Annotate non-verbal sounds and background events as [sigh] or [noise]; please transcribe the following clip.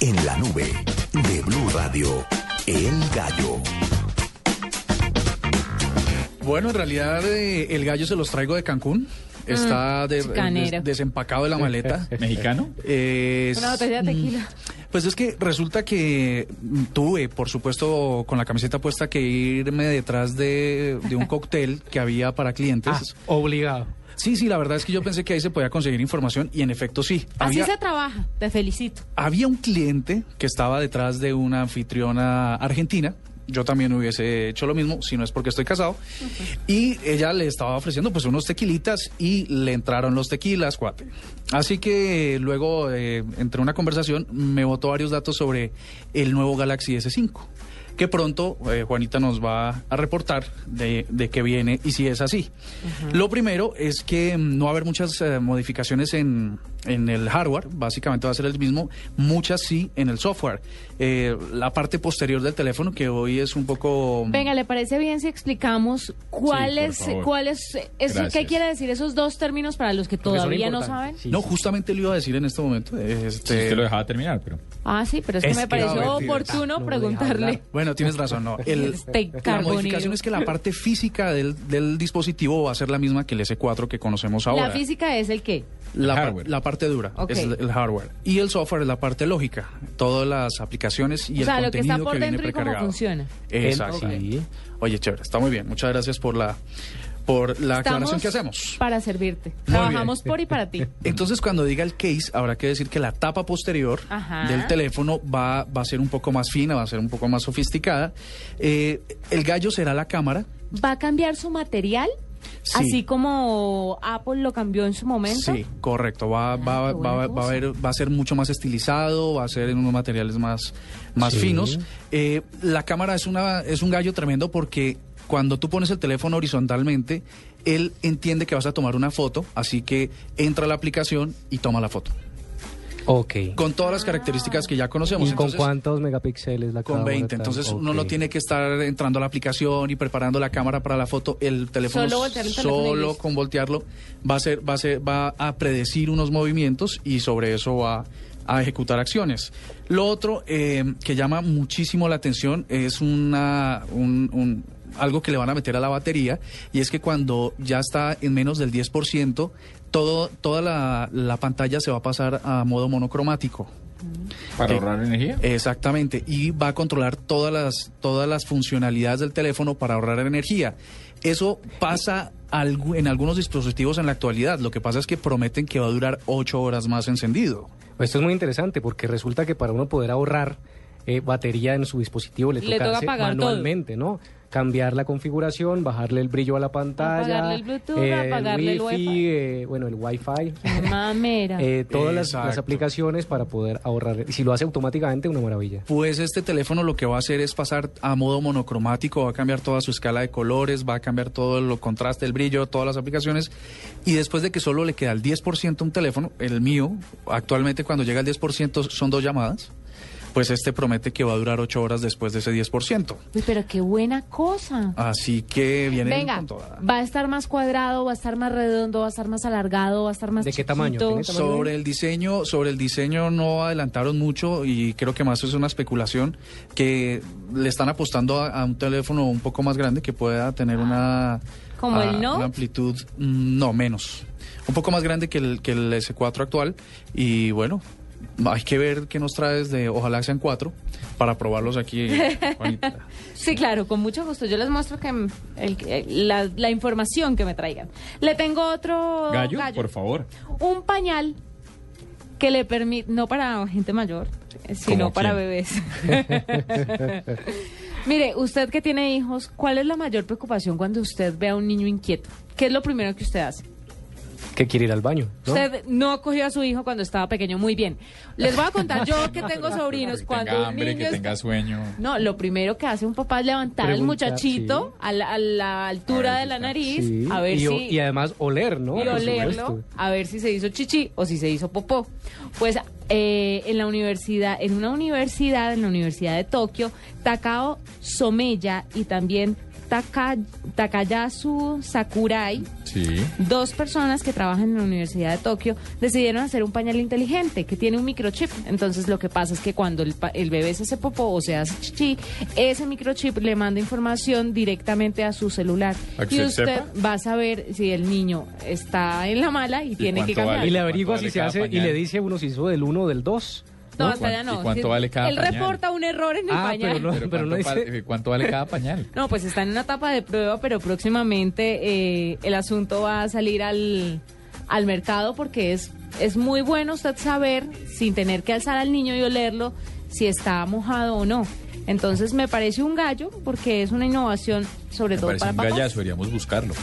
En la nube de Blue Radio, El Gallo. Bueno, en realidad eh, el gallo se los traigo de Cancún. Está de- chicanero. des- desempacado de la maleta. [laughs] ¿Mexicano? Es- Una botella de tequila. Pues es que resulta que mm, tuve, por supuesto, con la camiseta puesta, que irme detrás de, de un cóctel que había para clientes. Obligado. Sí, sí, la verdad es que yo pensé que ahí se podía conseguir información y en efecto sí. Así Había, se trabaja. Te felicito. había un cliente que estaba detrás de una anfitriona argentina. Yo también hubiese hecho lo mismo, si no es porque estoy casado. Y ella le estaba ofreciendo pues unos tequilitas y le entraron los tequilas, cuate. Así que luego, eh, entre una conversación, me botó varios datos sobre el nuevo Galaxy S5. Que pronto eh, Juanita nos va a reportar de, de qué viene y si es así. Lo primero es que mm, no va a haber muchas eh, modificaciones en, en el hardware, básicamente va a ser el mismo, muchas sí en el software. Eh, la parte posterior del teléfono, que hoy es un poco... Venga, ¿le parece bien si explicamos cuál Sí, por es, favor. cuál es, eso, qué quiere decir esos dos términos para los que todavía no saben? Sí, no, sí. justamente lo iba a decir en este momento. Sí, Este, usted lo dejaba terminar, pero... Ah, sí, pero es que Es me que- pareció oportuno No preguntarle. hablar. Bueno, tienes razón, no. El- la modificación es que la parte física del, del dispositivo va a ser la misma que el S4 que conocemos ahora. La física es el qué? La, hardware. la parte dura es el, el hardware. Y el software es la parte lógica. Todas las aplicaciones y o el sea, lo que contenido está por viene dentro y cómo precargado. funciona. Exacto. Sí. Oye, chévere, está muy bien. Muchas gracias por la, por la aclaración Estamos que hacemos. para servirte. Muy Trabajamos bien. por y para ti. Entonces, cuando diga el case, habrá que decir que la tapa posterior Ajá. del teléfono va, va a ser un poco más fina, va a ser un poco más sofisticada. Eh, el gallo será la cámara. ¿Va a cambiar su material? Sí. Así como Apple lo cambió en su momento. Sí, correcto. Va, va, qué buena va, va a ver, va a ser mucho más estilizado, va a ser en unos materiales más, más Sí. finos. Eh, la cámara es, una, es un gallo tremendo porque cuando tú pones el teléfono horizontalmente, él entiende que vas a tomar una foto, así que entra a la aplicación y toma la foto. Ok. Con todas las características que ya conocemos. ¿Y con Entonces, cuántos megapíxeles la Con cámara 20. tal? Entonces uno Ok. no tiene que estar entrando a la aplicación y preparando la cámara para la foto. El teléfono Solo voltear el teléfono solo con voltearlo va a ser, va a ser, va a predecir unos movimientos y sobre eso va a ejecutar acciones. Lo otro eh, que llama muchísimo la atención es una un- un- algo que le van a meter a la batería y es que cuando ya está en menos del 10%, todo, toda la, la pantalla se va a pasar a modo monocromático. ¿Para Sí. ahorrar energía? Exactamente, y va a controlar todas las, todas las funcionalidades del teléfono para ahorrar energía. Eso pasa en algunos dispositivos en la actualidad. Lo que pasa es que prometen que va a durar ocho horas más encendido. Esto es muy interesante porque resulta que para uno poder ahorrar eh, batería en su dispositivo le, Le toca, toca todo. manualmente, ¿no? Cambiar la configuración, bajarle el brillo a la pantalla, Apagarle el Bluetooth, eh, apagarle el wifi, Wi-Fi. eh, bueno, el wifi, Mamera. [laughs] eh, todas las, las aplicaciones para poder ahorrar. Y si lo hace automáticamente, una maravilla. Pues este teléfono lo que va a hacer es pasar a modo monocromático, va a cambiar toda su escala de colores, va a cambiar todo el contraste, el brillo, todas las aplicaciones. Y después de que solo le queda el 10% a un teléfono, el mío, actualmente cuando llega al 10% son dos llamadas, pues este promete que va a durar ocho horas después de ese 10%. Uy, pero qué buena cosa. Así que viene Venga, con toda. va a estar más cuadrado, va a estar más redondo, va a estar más alargado, va a estar más ¿De qué tamaño? chiquito. ¿Tiene tamaño? Sobre el diseño, sobre el diseño no adelantaron mucho y creo que más es una especulación que le están apostando a, a un teléfono un poco más grande que pueda tener una ¿Como el a- Note? una amplitud mm, no menos, un poco más grande que el que el S4 actual y bueno, hay que ver qué nos traes de, ojalá sean cuatro, para probarlos aquí, [laughs] Juanita. Sí, claro, con mucho gusto. Yo les muestro que m- el- el- la, la información que me traigan. Le tengo otro Gallo, por favor. Un pañal que le permite, no para gente mayor, sino ¿Cómo para bebés. [laughs] [laughs] Mire, usted que tiene hijos, ¿cuál es la mayor preocupación cuando usted ve a un niño inquieto? ¿Qué es lo primero que usted hace? Que quiere ir al baño, ¿no? Usted no acogió a su hijo cuando estaba pequeño. Muy bien. Les voy a contar, yo que [laughs] tengo sobrinos, Que cuando tenga hambre, que tenga sueño. No, lo primero que hace un papá es levantar al muchachito sí. a, la, a la altura A ver de la nariz, Sí, a ver y, si... y además oler, ¿no? y Por olerlo supuesto. a ver si se hizo chichi o si se hizo popó. Pues eh, en la universidad, en una universidad, en la Universidad de Tokio, Takao Someya y también Taka, Takayasu Sakurai, Sí. dos personas que trabajan en la Universidad de Tokio decidieron hacer un pañal inteligente que tiene un microchip. Entonces lo que pasa es que cuando el, pa- el bebé se hace popó o se hace chichi, ese microchip le manda información directamente a su celular. ¿A que Y usted sepa? va a saber si el niño está en la mala y, tiene que cambiar. vale? Y le ¿Cuánto averigua vale si se hace y le dice uno si hizo del uno o del dos. No, ¿no? hasta allá no. ¿Y cuánto Sí, vale cada Él pañal? reporta un error en el Ah, pañal. pero no- Pero, pero ¿cuánto, dice- vale, ¿cuánto vale cada pañal? No, pues está en una etapa de prueba, pero próximamente eh, el asunto va a salir al, al mercado porque es, es muy bueno usted saber, sin tener que alzar al niño y olerlo, si está mojado o no. Entonces me parece un gallo porque es una innovación, sobre Me todo parece para un papás. gallazo, deberíamos buscarlo.